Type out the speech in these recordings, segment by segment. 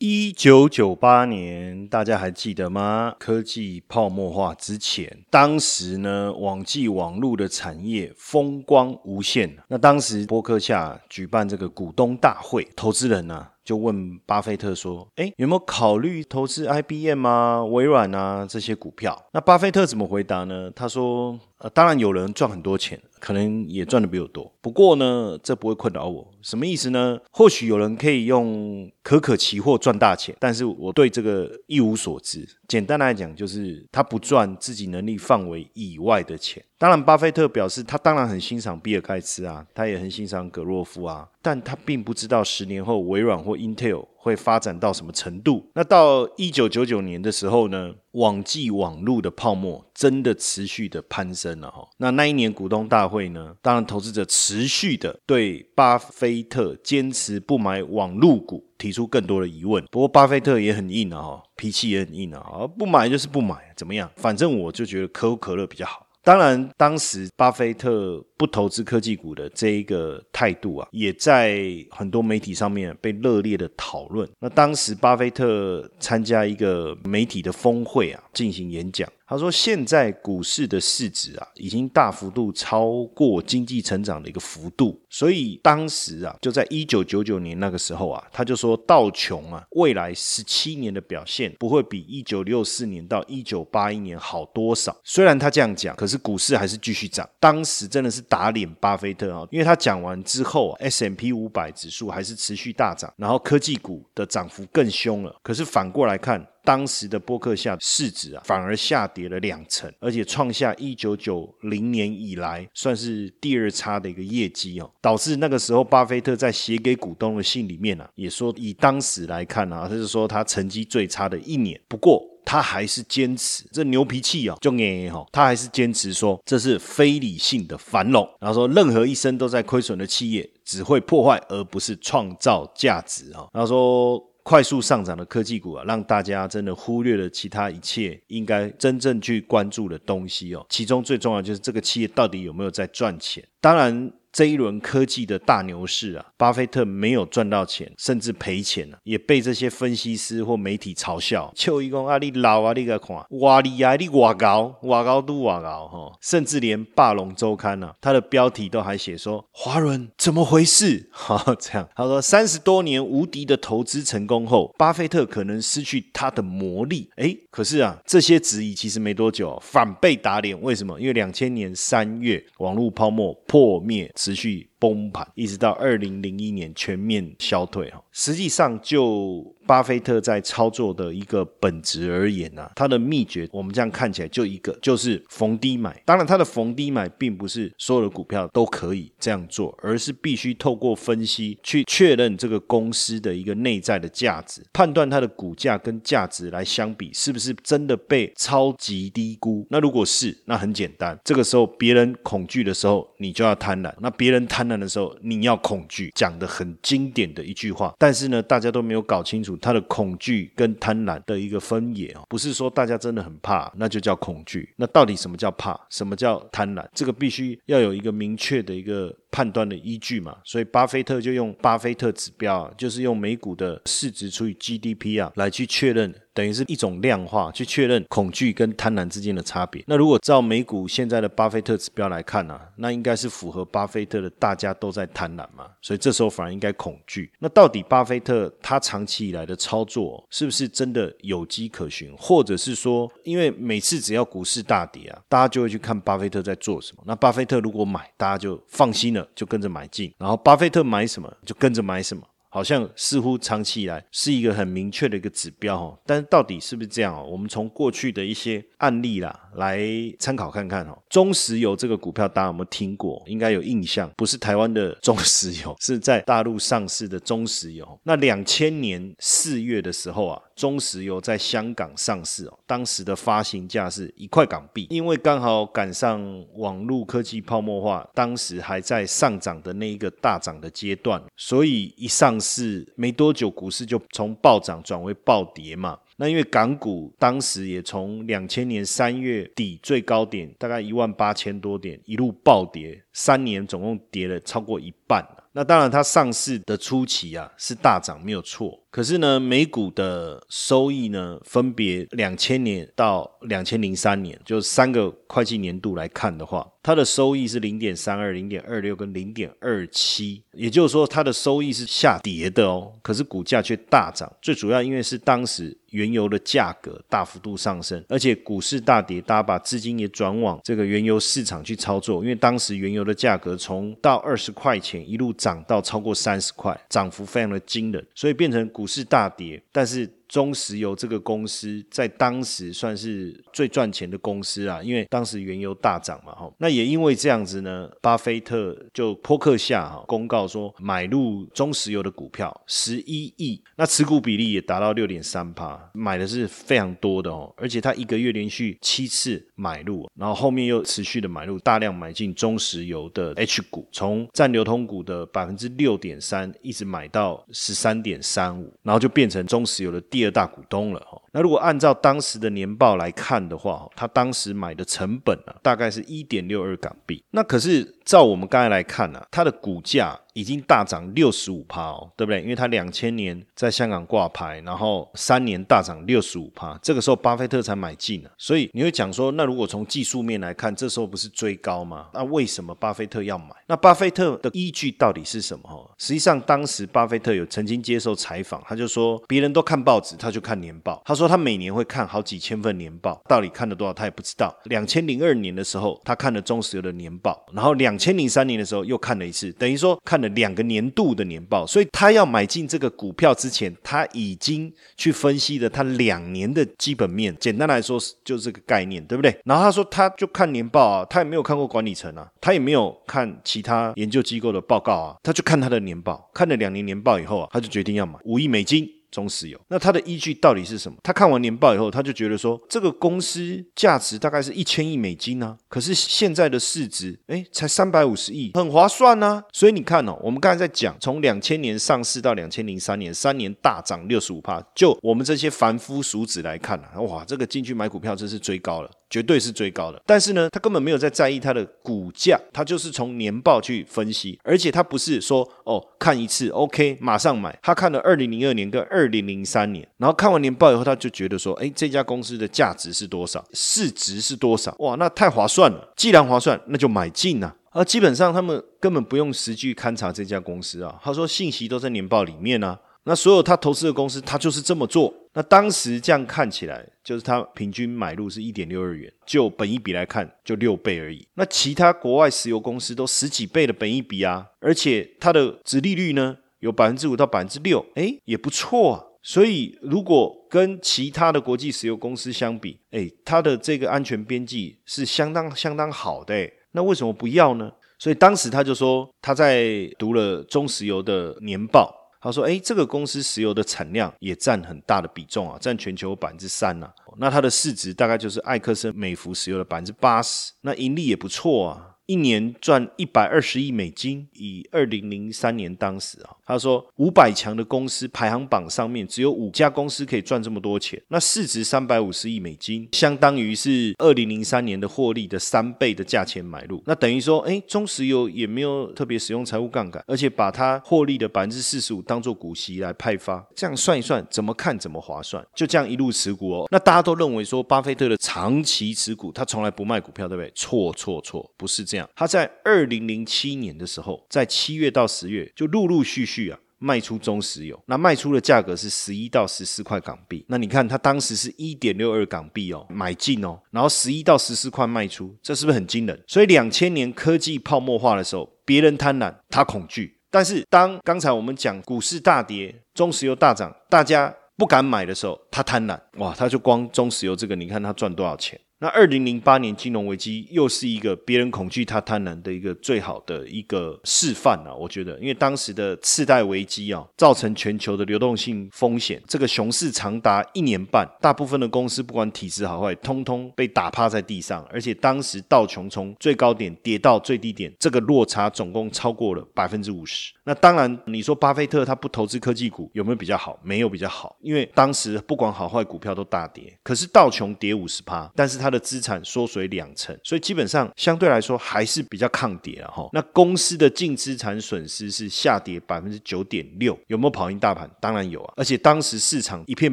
一九九八年，大家还记得吗？科技泡沫化之前，当时呢，网际网络的产业风光无限。那当时波克夏举办这个股东大会，投资人呢就问巴菲特说：“哎，有没有考虑投资 IBM 啊、微软啊这些股票？”那巴菲特怎么回答呢？他说：“呃，当然有人赚很多钱，可能也赚的比我多。不过呢，这不会困扰我。什么意思呢？或许有人可以用可可期货赚大钱，但是我对这个一无所知。简单来讲，就是他不赚自己能力范围以外的钱。当然，巴菲特表示他当然很欣赏比尔盖茨啊，他也很欣赏格洛夫啊，但他并不知道十年后微软或 Intel 会发展到什么程度。那到一九九九年的时候呢，网际网络的泡沫真的持续的攀升了哈。那那一年股东大会呢，当然投资者持续的对巴菲特坚持不买网络股提出更多的疑问。不过巴菲特也很硬啊，脾气也很硬啊，不买就是不买，怎么样？反正我就觉得可口可乐比较好。当然，当时巴菲特不投资科技股的这一个态度啊，也在很多媒体上面被热烈的讨论。那当时巴菲特参加一个媒体的峰会啊，进行演讲。他说：“现在股市的市值啊，已经大幅度超过经济成长的一个幅度，所以当时啊，就在一九九九年那个时候啊，他就说道琼啊，未来十七年的表现不会比一九六四年到一九八一年好多少。虽然他这样讲，可是股市还是继续涨。当时真的是打脸巴菲特啊，因为他讲完之后，S M P 五百指数还是持续大涨，然后科技股的涨幅更凶了。可是反过来看。”当时的波克夏市值啊，反而下跌了两成，而且创下一九九零年以来算是第二差的一个业绩哦，导致那个时候巴菲特在写给股东的信里面啊，也说以当时来看啊，他是说他成绩最差的一年。不过他还是坚持，这牛脾气啊，就哎哈，他还是坚持说这是非理性的繁荣，然后说任何一生都在亏损的企业只会破坏而不是创造价值啊，然后说。快速上涨的科技股啊，让大家真的忽略了其他一切应该真正去关注的东西哦。其中最重要就是这个企业到底有没有在赚钱。当然。这一轮科技的大牛市啊，巴菲特没有赚到钱，甚至赔钱了，也被这些分析师或媒体嘲笑。邱一公啊，你老啊，你个看，哇厉害，你哇高，哇高都哇高哈，甚至连《霸龙周刊》呢，它的标题都还写说：“华伦怎么回事？” 哈，这样他说，三十多年无敌的投资成功后，巴菲特可能失去他的魔力。哎，可是啊，这些质疑其实没多久反被打脸。为什么？因为两千年三月，网络泡沫破灭。持续崩盘，一直到二零零一年全面消退哈。实际上，就巴菲特在操作的一个本质而言呢，他的秘诀我们这样看起来就一个，就是逢低买。当然，他的逢低买并不是所有的股票都可以这样做，而是必须透过分析去确认这个公司的一个内在的价值，判断它的股价跟价值来相比是不是真的被超级低估。那如果是，那很简单，这个时候别人恐惧的时候，你就要贪婪；那别人贪难的时候，你要恐惧。讲的很经典的一句话，但是呢，大家都没有搞清楚他的恐惧跟贪婪的一个分野哦，不是说大家真的很怕，那就叫恐惧。那到底什么叫怕？什么叫贪婪？这个必须要有一个明确的一个。判断的依据嘛，所以巴菲特就用巴菲特指标，就是用美股的市值除以 GDP 啊，来去确认，等于是一种量化去确认恐惧跟贪婪之间的差别。那如果照美股现在的巴菲特指标来看呢，那应该是符合巴菲特的，大家都在贪婪嘛，所以这时候反而应该恐惧。那到底巴菲特他长期以来的操作是不是真的有迹可循，或者是说，因为每次只要股市大跌啊，大家就会去看巴菲特在做什么。那巴菲特如果买，大家就放心了。就跟着买进，然后巴菲特买什么就跟着买什么。好像似乎长期以来是一个很明确的一个指标哦，但是到底是不是这样哦？我们从过去的一些案例啦来参考看看哦。中石油这个股票大家有没有听过？应该有印象，不是台湾的中石油，是在大陆上市的中石油。那两千年四月的时候啊。中石油在香港上市哦，当时的发行价是一块港币，因为刚好赶上网络科技泡沫化，当时还在上涨的那一个大涨的阶段，所以一上市没多久，股市就从暴涨转为暴跌嘛。那因为港股当时也从两千年三月底最高点大概一万八千多点一路暴跌，三年总共跌了超过一半那当然，它上市的初期啊是大涨没有错，可是呢，美股的收益呢，分别两千年到两千零三年，就三个会计年度来看的话，它的收益是零点三二、零点二六跟零点二七，也就是说，它的收益是下跌的哦，可是股价却大涨。最主要因为是当时原油的价格大幅度上升，而且股市大跌，大家把资金也转往这个原油市场去操作，因为当时原油的价格从到二十块钱一路。涨到超过三十块，涨幅非常的惊人，所以变成股市大跌，但是。中石油这个公司在当时算是最赚钱的公司啊，因为当时原油大涨嘛，哈。那也因为这样子呢，巴菲特就扑克下哈公告说买入中石油的股票十一亿，那持股比例也达到六点三趴，买的是非常多的哦。而且他一个月连续七次买入，然后后面又持续的买入，大量买进中石油的 H 股，从占流通股的百分之六点三一直买到十三点三五，然后就变成中石油的第。第二大股东了，那如果按照当时的年报来看的话，他当时买的成本呢，大概是一点六二港币。那可是照我们刚才来看呢，它的股价。已经大涨六十五趴哦，对不对？因为它两千年在香港挂牌，然后三年大涨六十五趴，这个时候巴菲特才买进呢。所以你会讲说，那如果从技术面来看，这时候不是追高吗？那为什么巴菲特要买？那巴菲特的依据到底是什么？哈，实际上当时巴菲特有曾经接受采访，他就说，别人都看报纸，他就看年报。他说他每年会看好几千份年报，到底看了多少他也不知道。两千零二年的时候，他看了中石油的年报，然后两千零三年的时候又看了一次，等于说看了。两个年度的年报，所以他要买进这个股票之前，他已经去分析了他两年的基本面。简单来说，就是这个概念，对不对？然后他说，他就看年报啊，他也没有看过管理层啊，他也没有看其他研究机构的报告啊，他就看他的年报，看了两年年报以后啊，他就决定要买五亿美金。中石油，那他的依据到底是什么？他看完年报以后，他就觉得说，这个公司价值大概是一千亿美金呢，可是现在的市值，哎，才三百五十亿，很划算呢。所以你看哦，我们刚才在讲，从两千年上市到两千零三年，三年大涨六十五帕，就我们这些凡夫俗子来看啊，哇，这个进去买股票真是追高了。绝对是最高的，但是呢，他根本没有在在意它的股价，他就是从年报去分析，而且他不是说哦看一次 OK 马上买，他看了二零零二年跟二零零三年，然后看完年报以后，他就觉得说，哎，这家公司的价值是多少，市值是多少，哇，那太划算了，既然划算，那就买进啊。而基本上他们根本不用实际勘察这家公司啊，他说信息都在年报里面啊。那所有他投资的公司，他就是这么做。那当时这样看起来，就是他平均买入是一点六二元，就本一比来看，就六倍而已。那其他国外石油公司都十几倍的本一比啊，而且它的值利率呢有百分之五到百分之六，哎，也不错啊。所以如果跟其他的国际石油公司相比，哎，它的这个安全边际是相当相当好的。那为什么不要呢？所以当时他就说，他在读了中石油的年报。他说：“哎，这个公司石油的产量也占很大的比重啊，占全球百分之三呐。那它的市值大概就是埃克森美孚石油的百分之八十，那盈利也不错啊。”一年赚一百二十亿美金，以二零零三年当时啊，他说五百强的公司排行榜上面只有五家公司可以赚这么多钱，那市值三百五十亿美金，相当于是二零零三年的获利的三倍的价钱买入，那等于说，哎，中石油也没有特别使用财务杠杆，而且把它获利的百分之四十五当做股息来派发，这样算一算，怎么看怎么划算，就这样一路持股哦。那大家都认为说，巴菲特的长期持股，他从来不卖股票，对不对？错错错，不是这样。他在二零零七年的时候，在七月到十月就陆陆续续啊卖出中石油，那卖出的价格是十一到十四块港币。那你看他当时是一点六二港币哦买进哦，然后十一到十四块卖出，这是不是很惊人？所以两千年科技泡沫化的时候，别人贪婪，他恐惧。但是当刚才我们讲股市大跌，中石油大涨，大家不敢买的时候，他贪婪，哇，他就光中石油这个，你看他赚多少钱？那二零零八年金融危机又是一个别人恐惧他贪婪的一个最好的一个示范啊！我觉得，因为当时的次贷危机啊，造成全球的流动性风险，这个熊市长达一年半，大部分的公司不管体质好坏，通通被打趴在地上，而且当时道琼从最高点跌到最低点，这个落差总共超过了百分之五十。那当然，你说巴菲特他不投资科技股有没有比较好？没有比较好，因为当时不管好坏股票都大跌，可是道琼跌五十趴，但是他。它的资产缩水两成，所以基本上相对来说还是比较抗跌了哈。那公司的净资产损失是下跌百分之九点六，有没有跑赢大盘？当然有啊。而且当时市场一片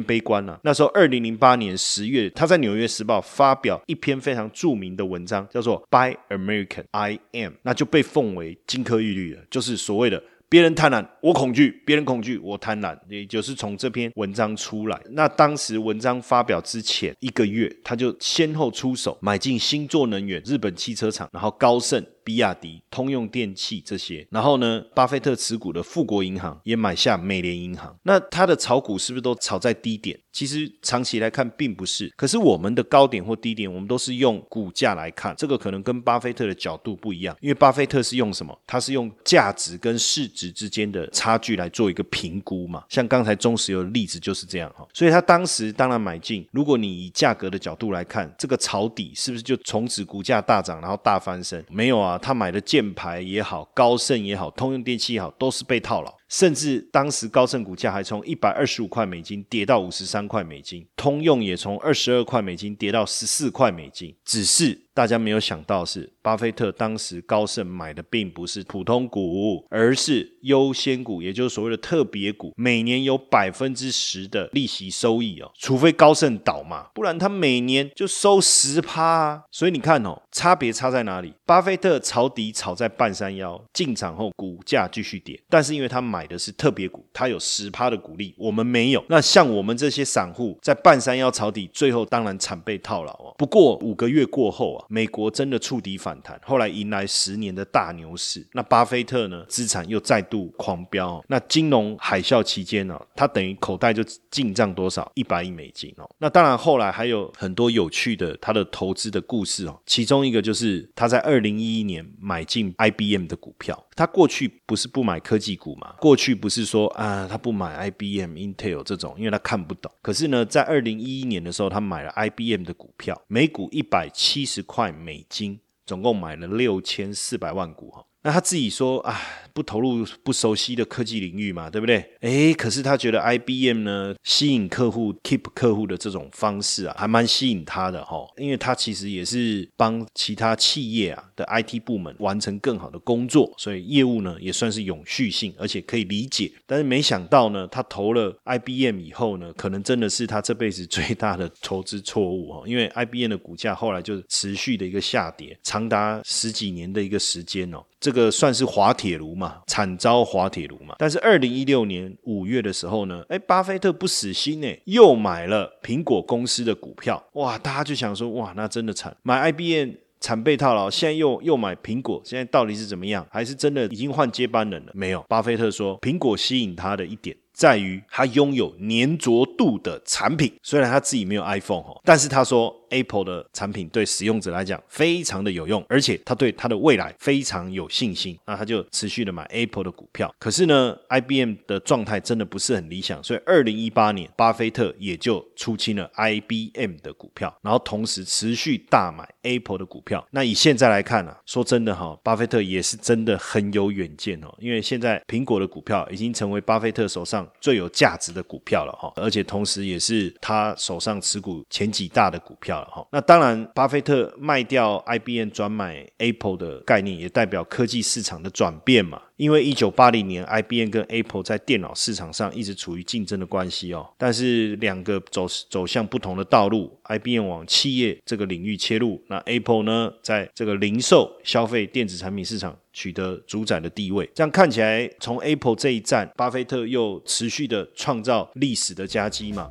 悲观啊。那时候二零零八年十月，他在《纽约时报》发表一篇非常著名的文章，叫做《By American I Am》，那就被奉为金科玉律了，就是所谓的。别人贪婪，我恐惧；别人恐惧，我贪婪。也就是从这篇文章出来。那当时文章发表之前一个月，他就先后出手买进星座能源、日本汽车厂，然后高盛。比亚迪、通用电器这些，然后呢，巴菲特持股的富国银行也买下美联银行。那他的炒股是不是都炒在低点？其实长期来看并不是。可是我们的高点或低点，我们都是用股价来看，这个可能跟巴菲特的角度不一样。因为巴菲特是用什么？他是用价值跟市值之间的差距来做一个评估嘛。像刚才中石油的例子就是这样哈。所以他当时当然买进。如果你以价格的角度来看，这个抄底是不是就从此股价大涨，然后大翻身？没有啊。他买的箭牌也好，高盛也好，通用电器也好，都是被套牢。甚至当时高盛股价还从一百二十五块美金跌到五十三块美金，通用也从二十二块美金跌到十四块美金。只是大家没有想到是，巴菲特当时高盛买的并不是普通股，而是优先股，也就是所谓的特别股，每年有百分之十的利息收益哦。除非高盛倒嘛，不然他每年就收十趴啊。所以你看哦，差别差在哪里？巴菲特抄底炒在半山腰，进场后股价继续跌，但是因为他买。买的是特别股，它有十趴的股利，我们没有。那像我们这些散户在半山腰抄底，最后当然惨被套牢啊。不过五个月过后啊，美国真的触底反弹，后来迎来十年的大牛市。那巴菲特呢，资产又再度狂飙。那金融海啸期间呢，他等于口袋就进账多少一百亿美金哦。那当然后来还有很多有趣的他的投资的故事哦。其中一个就是他在二零一一年买进 IBM 的股票。他过去不是不买科技股嘛？过去不是说啊，他不买 IBM、Intel 这种，因为他看不懂。可是呢，在二零一一年的时候，他买了 IBM 的股票，每股一百七十块美金，总共买了六千四百万股哈。那他自己说啊。不投入不熟悉的科技领域嘛，对不对？诶，可是他觉得 IBM 呢，吸引客户、keep 客户的这种方式啊，还蛮吸引他的哈。因为他其实也是帮其他企业啊的 IT 部门完成更好的工作，所以业务呢也算是永续性，而且可以理解。但是没想到呢，他投了 IBM 以后呢，可能真的是他这辈子最大的投资错误哈。因为 IBM 的股价后来就持续的一个下跌，长达十几年的一个时间哦。这个算是滑铁卢嘛，惨遭滑铁卢嘛。但是二零一六年五月的时候呢，哎，巴菲特不死心呢，又买了苹果公司的股票。哇，大家就想说，哇，那真的惨，买 IBM 惨被套牢，现在又又买苹果，现在到底是怎么样？还是真的已经换接班人了？没有，巴菲特说，苹果吸引他的一点。在于它拥有粘着度的产品，虽然他自己没有 iPhone 哈，但是他说 Apple 的产品对使用者来讲非常的有用，而且他对他的未来非常有信心，那他就持续的买 Apple 的股票。可是呢，IBM 的状态真的不是很理想，所以二零一八年巴菲特也就出清了 IBM 的股票，然后同时持续大买 Apple 的股票。那以现在来看啊，说真的哈，巴菲特也是真的很有远见哦，因为现在苹果的股票已经成为巴菲特手上。最有价值的股票了哈，而且同时也是他手上持股前几大的股票那当然，巴菲特卖掉 IBM 转买 Apple 的概念，也代表科技市场的转变嘛。因为一九八零年，IBM 跟 Apple 在电脑市场上一直处于竞争的关系哦，但是两个走走向不同的道路，IBM 往企业这个领域切入，那 Apple 呢，在这个零售消费电子产品市场取得主宰的地位。这样看起来，从 Apple 这一战，巴菲特又持续的创造历史的佳绩嘛。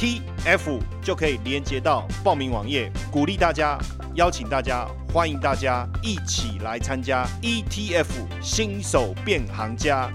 T F 就可以连接到报名网页，鼓励大家，邀请大家，欢迎大家一起来参加 E T F 新手变行家。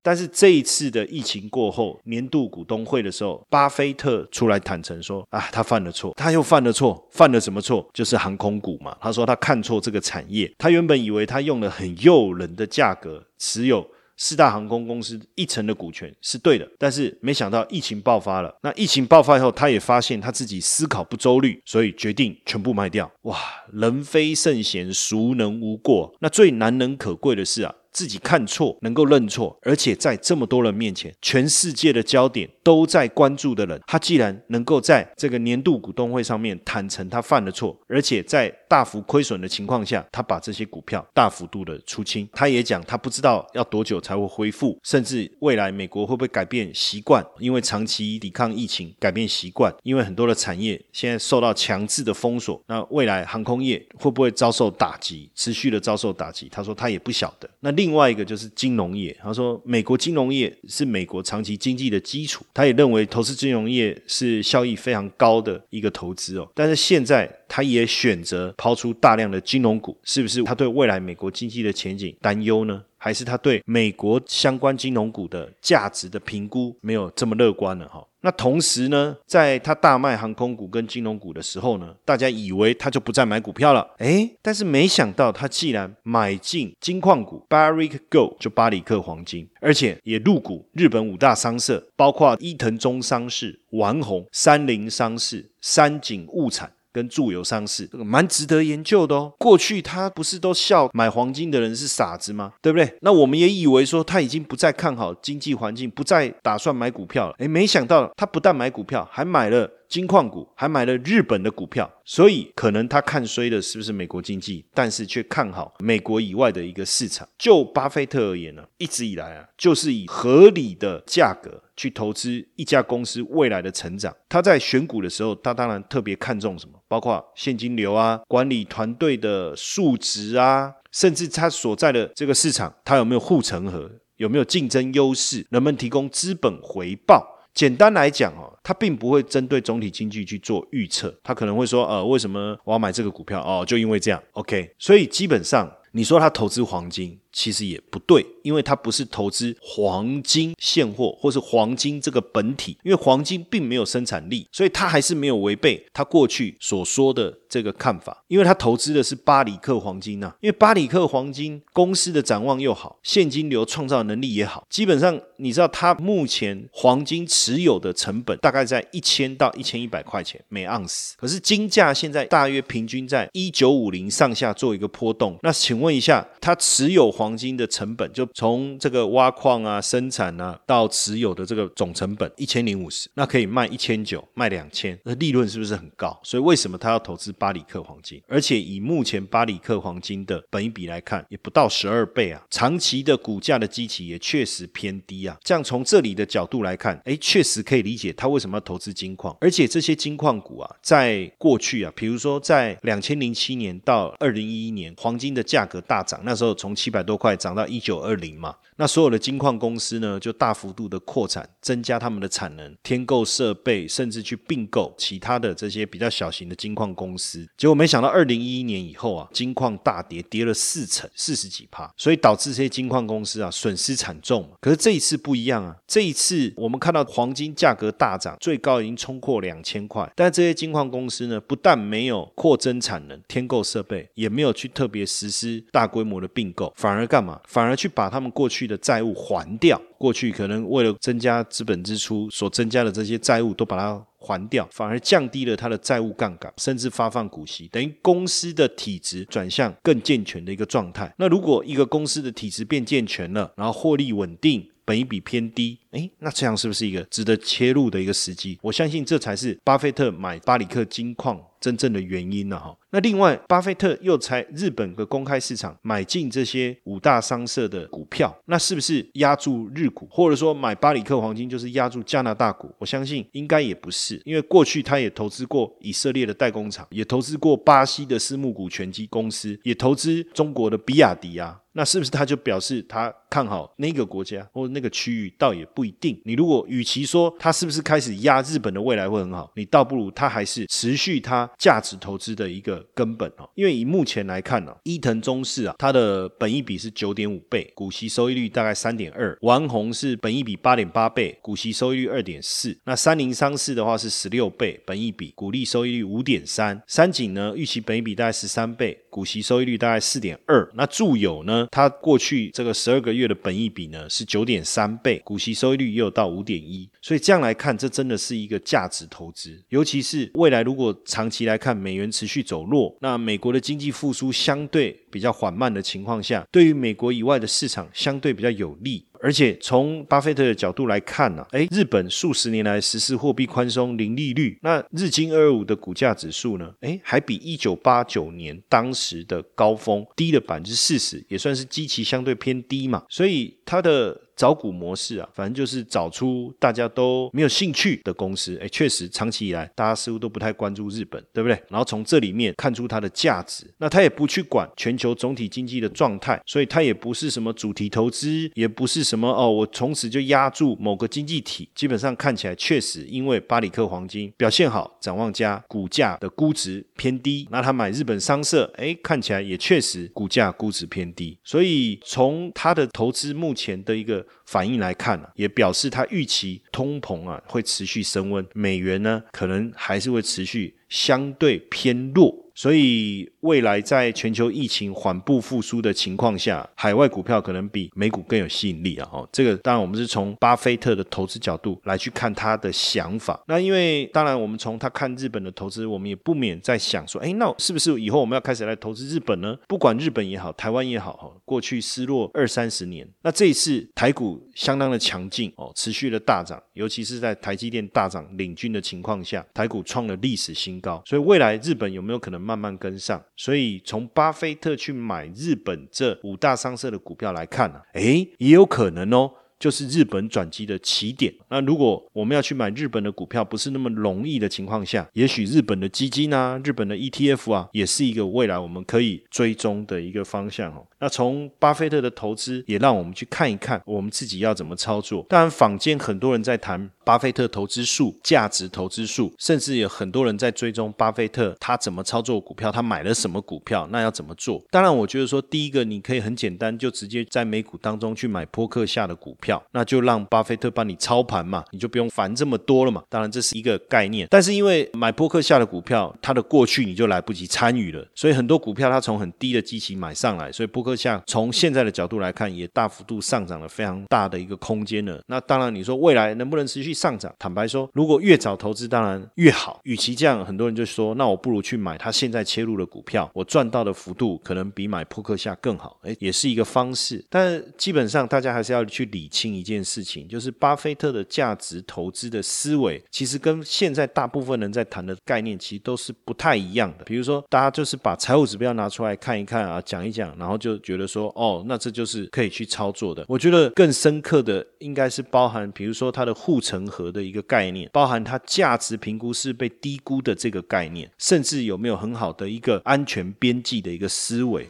但是这一次的疫情过后，年度股东会的时候，巴菲特出来坦诚说：“啊，他犯了错，他又犯了错，犯了什么错？就是航空股嘛。他说他看错这个产业，他原本以为他用了很诱人的价格持有。”四大航空公司一成的股权是对的，但是没想到疫情爆发了。那疫情爆发以后，他也发现他自己思考不周虑，所以决定全部卖掉。哇，人非圣贤，孰能无过？那最难能可贵的是啊。自己看错，能够认错，而且在这么多人面前，全世界的焦点都在关注的人，他既然能够在这个年度股东会上面坦诚他犯了错，而且在大幅亏损的情况下，他把这些股票大幅度的出清，他也讲他不知道要多久才会恢复，甚至未来美国会不会改变习惯，因为长期抵抗疫情改变习惯，因为很多的产业现在受到强制的封锁，那未来航空业会不会遭受打击，持续的遭受打击？他说他也不晓得。那另另外一个就是金融业，他说美国金融业是美国长期经济的基础，他也认为投资金融业是效益非常高的一个投资哦。但是现在他也选择抛出大量的金融股，是不是他对未来美国经济的前景担忧呢？还是他对美国相关金融股的价值的评估没有这么乐观了哈？那同时呢，在他大卖航空股跟金融股的时候呢，大家以为他就不再买股票了，哎，但是没想到他既然买进金矿股 Barrick Gold 就巴里克黄金，而且也入股日本五大商社，包括伊藤忠商事、丸红、三菱商事、三井物产。跟住友上市，这个蛮值得研究的哦。过去他不是都笑买黄金的人是傻子吗？对不对？那我们也以为说他已经不再看好经济环境，不再打算买股票了。诶，没想到他不但买股票，还买了。金矿股还买了日本的股票，所以可能他看衰的是不是美国经济，但是却看好美国以外的一个市场。就巴菲特而言呢，一直以来啊，就是以合理的价格去投资一家公司未来的成长。他在选股的时候，他当然特别看重什么，包括现金流啊、管理团队的素质啊，甚至他所在的这个市场，他有没有护城河，有没有竞争优势，能不能提供资本回报。简单来讲哦，他并不会针对总体经济去做预测，他可能会说，呃，为什么我要买这个股票？哦，就因为这样，OK。所以基本上，你说他投资黄金。其实也不对，因为它不是投资黄金现货，或是黄金这个本体，因为黄金并没有生产力，所以它还是没有违背他过去所说的这个看法。因为他投资的是巴里克黄金呐，因为巴里克黄金公司的展望又好，现金流创造能力也好，基本上你知道它目前黄金持有的成本大概在一千到一千一百块钱每盎司，可是金价现在大约平均在一九五零上下做一个波动。那请问一下，它持有黄黄金的成本就从这个挖矿啊、生产啊到持有的这个总成本一千零五十，那可以卖一千九，卖两千，那利润是不是很高？所以为什么他要投资巴里克黄金？而且以目前巴里克黄金的本一比来看，也不到十二倍啊，长期的股价的基期也确实偏低啊。这样从这里的角度来看，哎，确实可以理解他为什么要投资金矿。而且这些金矿股啊，在过去啊，比如说在两千零七年到二零一一年，黄金的价格大涨，那时候从七百多。快涨到一九二零嘛。那所有的金矿公司呢，就大幅度的扩产，增加他们的产能，添购设备，甚至去并购其他的这些比较小型的金矿公司。结果没想到，二零一一年以后啊，金矿大跌，跌了四成，四十几趴，所以导致这些金矿公司啊损失惨重。可是这一次不一样啊，这一次我们看到黄金价格大涨，最高已经冲破两千块，但这些金矿公司呢，不但没有扩增产能、添购设备，也没有去特别实施大规模的并购，反而干嘛？反而去把他们过去。的债务还掉，过去可能为了增加资本支出所增加的这些债务都把它还掉，反而降低了它的债务杠杆，甚至发放股息，等于公司的体质转向更健全的一个状态。那如果一个公司的体质变健全了，然后获利稳定。本一比偏低，哎，那这样是不是一个值得切入的一个时机？我相信这才是巴菲特买巴里克金矿真正的原因了哈。那另外，巴菲特又在日本的公开市场买进这些五大商社的股票，那是不是压住日股，或者说买巴里克黄金就是压住加拿大股？我相信应该也不是，因为过去他也投资过以色列的代工厂，也投资过巴西的私募股权基公司，也投资中国的比亚迪啊。那是不是他就表示他看好那个国家或者那个区域？倒也不一定。你如果与其说他是不是开始压日本的未来会很好，你倒不如他还是持续他价值投资的一个根本哦。因为以目前来看呢，伊藤忠士啊，它的本益比是九点五倍，股息收益率大概三点二；丸红是本益比八点八倍，股息收益率二点四。那三菱商事的话是十六倍，本益比股利收益率五点三。三井呢，预期本益比大概十三倍，股息收益率大概四点二。那住友呢？它过去这个十二个月的本益比呢是九点三倍，股息收益率也有到五点一，所以这样来看，这真的是一个价值投资。尤其是未来如果长期来看，美元持续走弱，那美国的经济复苏相对比较缓慢的情况下，对于美国以外的市场相对比较有利。而且从巴菲特的角度来看呢，哎，日本数十年来实施货币宽松、零利率，那日经二二五的股价指数呢，哎，还比一九八九年当时的高峰低了百分之四十，也算是基期相对偏低嘛，所以它的。找股模式啊，反正就是找出大家都没有兴趣的公司。哎，确实长期以来大家似乎都不太关注日本，对不对？然后从这里面看出它的价值。那他也不去管全球总体经济的状态，所以他也不是什么主题投资，也不是什么哦，我从此就压住某个经济体。基本上看起来确实，因为巴里克黄金表现好，展望佳，股价的估值偏低。那他买日本商社，哎，看起来也确实股价估值偏低。所以从他的投资目前的一个。反应来看呢，也表示他预期通膨啊会持续升温，美元呢可能还是会持续相对偏弱。所以未来在全球疫情缓步复苏的情况下，海外股票可能比美股更有吸引力啊！哈，这个当然我们是从巴菲特的投资角度来去看他的想法。那因为当然我们从他看日本的投资，我们也不免在想说，哎，那是不是以后我们要开始来投资日本呢？不管日本也好，台湾也好，哈，过去失落二三十年，那这一次台股相当的强劲哦，持续的大涨，尤其是在台积电大涨领军的情况下，台股创了历史新高。所以未来日本有没有可能？慢慢跟上，所以从巴菲特去买日本这五大商社的股票来看呢，诶，也有可能哦。就是日本转机的起点。那如果我们要去买日本的股票，不是那么容易的情况下，也许日本的基金啊、日本的 ETF 啊，也是一个未来我们可以追踪的一个方向哦。那从巴菲特的投资，也让我们去看一看我们自己要怎么操作。当然，坊间很多人在谈巴菲特投资术、价值投资术，甚至有很多人在追踪巴菲特他怎么操作股票，他买了什么股票，那要怎么做？当然，我觉得说第一个，你可以很简单，就直接在美股当中去买波克夏的股票。那就让巴菲特帮你操盘嘛，你就不用烦这么多了嘛。当然这是一个概念，但是因为买波克夏的股票，它的过去你就来不及参与了，所以很多股票它从很低的基期买上来，所以波克夏从现在的角度来看，也大幅度上涨了非常大的一个空间了。那当然你说未来能不能持续上涨？坦白说，如果越早投资当然越好。与其这样，很多人就说，那我不如去买他现在切入的股票，我赚到的幅度可能比买扑克下更好。哎，也是一个方式。但基本上大家还是要去理清。一件事情就是巴菲特的价值投资的思维，其实跟现在大部分人在谈的概念其实都是不太一样的。比如说，大家就是把财务指标拿出来看一看啊，讲一讲，然后就觉得说，哦，那这就是可以去操作的。我觉得更深刻的应该是包含，比如说它的护城河的一个概念，包含它价值评估是被低估的这个概念，甚至有没有很好的一个安全边际的一个思维。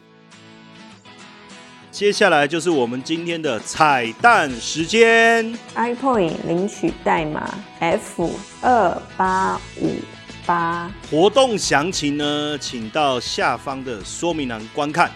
接下来就是我们今天的彩蛋时间，iPoint 领取代码 F 二八五八。活动详情呢，请到下方的说明栏观看。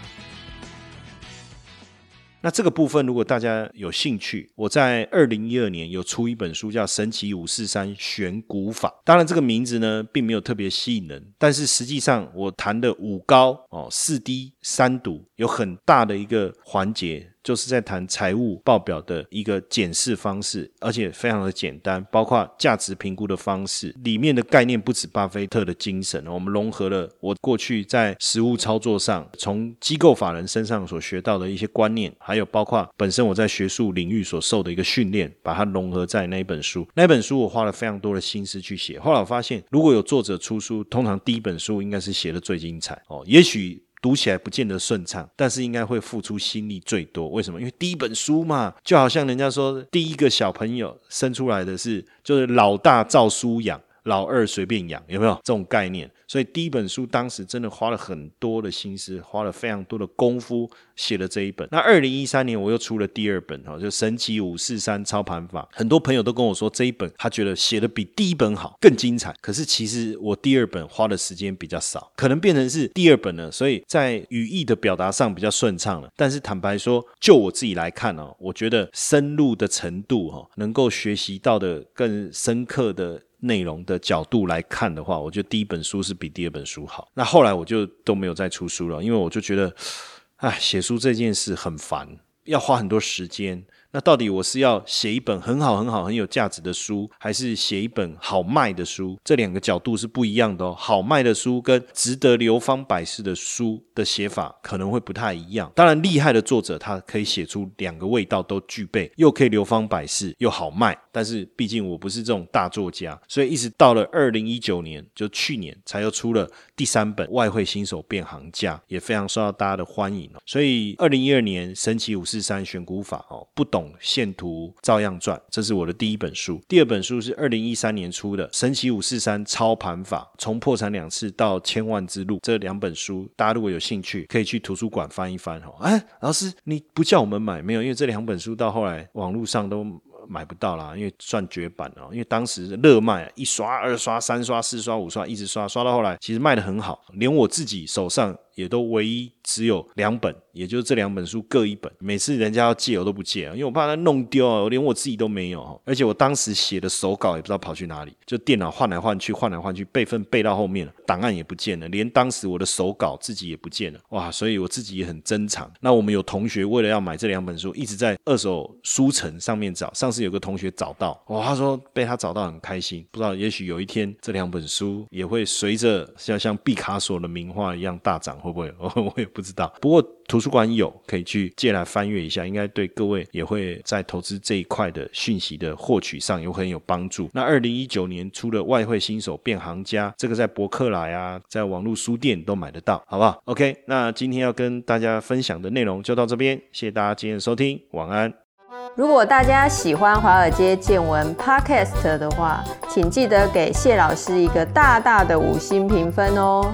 那这个部分，如果大家有兴趣，我在二零一二年有出一本书，叫《神奇五四三选股法》。当然，这个名字呢，并没有特别吸引人，但是实际上我谈的五高哦、四低、三赌，有很大的一个环节。就是在谈财务报表的一个检视方式，而且非常的简单，包括价值评估的方式，里面的概念不止巴菲特的精神，我们融合了我过去在实务操作上从机构法人身上所学到的一些观念，还有包括本身我在学术领域所受的一个训练，把它融合在那一本书。那本书我花了非常多的心思去写，后来我发现，如果有作者出书，通常第一本书应该是写的最精彩哦，也许。读起来不见得顺畅，但是应该会付出心力最多。为什么？因为第一本书嘛，就好像人家说，第一个小朋友生出来的是，就是老大照书养，老二随便养，有没有这种概念？所以第一本书当时真的花了很多的心思，花了非常多的功夫写了这一本。那二零一三年我又出了第二本哈，就神奇五四三操盘法。很多朋友都跟我说这一本他觉得写的比第一本好，更精彩。可是其实我第二本花的时间比较少，可能变成是第二本了，所以在语义的表达上比较顺畅了。但是坦白说，就我自己来看哦，我觉得深入的程度哈，能够学习到的更深刻的。内容的角度来看的话，我觉得第一本书是比第二本书好。那后来我就都没有再出书了，因为我就觉得，哎，写书这件事很烦，要花很多时间。那到底我是要写一本很好很好很有价值的书，还是写一本好卖的书？这两个角度是不一样的哦。好卖的书跟值得流芳百世的书的写法可能会不太一样。当然，厉害的作者他可以写出两个味道都具备，又可以流芳百世，又好卖。但是毕竟我不是这种大作家，所以一直到了二零一九年，就去年才又出了第三本《外汇新手变行家》，也非常受到大家的欢迎哦。所以二零一二年神奇五四三选股法哦，不懂。线图照样赚，这是我的第一本书。第二本书是二零一三年出的《神奇五四三操盘法》，从破产两次到千万之路。这两本书，大家如果有兴趣，可以去图书馆翻一翻哦。哎，老师，你不叫我们买没有？因为这两本书到后来网络上都买不到啦，因为算绝版了。因为当时热卖，一刷、二刷、三刷、四刷、五刷，一直刷，刷到后来其实卖的很好，连我自己手上也都唯一只有两本。也就是这两本书各一本，每次人家要借我都不借，因为我怕他弄丢啊，我连我自己都没有而且我当时写的手稿也不知道跑去哪里，就电脑换来换去，换来换去，备份备到后面了，档案也不见了，连当时我的手稿自己也不见了，哇！所以我自己也很珍藏。那我们有同学为了要买这两本书，一直在二手书城上面找。上次有个同学找到，哇，他说被他找到很开心，不知道也许有一天这两本书也会随着像像毕卡索的名画一样大涨，会不会？我也不知道。不过。图书馆有可以去借来翻阅一下，应该对各位也会在投资这一块的讯息的获取上有很有帮助。那二零一九年出的《外汇新手变行家》，这个在博客来啊，在网络书店都买得到，好不好？OK，那今天要跟大家分享的内容就到这边，谢谢大家今天的收听，晚安。如果大家喜欢华尔街见闻 Podcast 的话，请记得给谢老师一个大大的五星评分哦。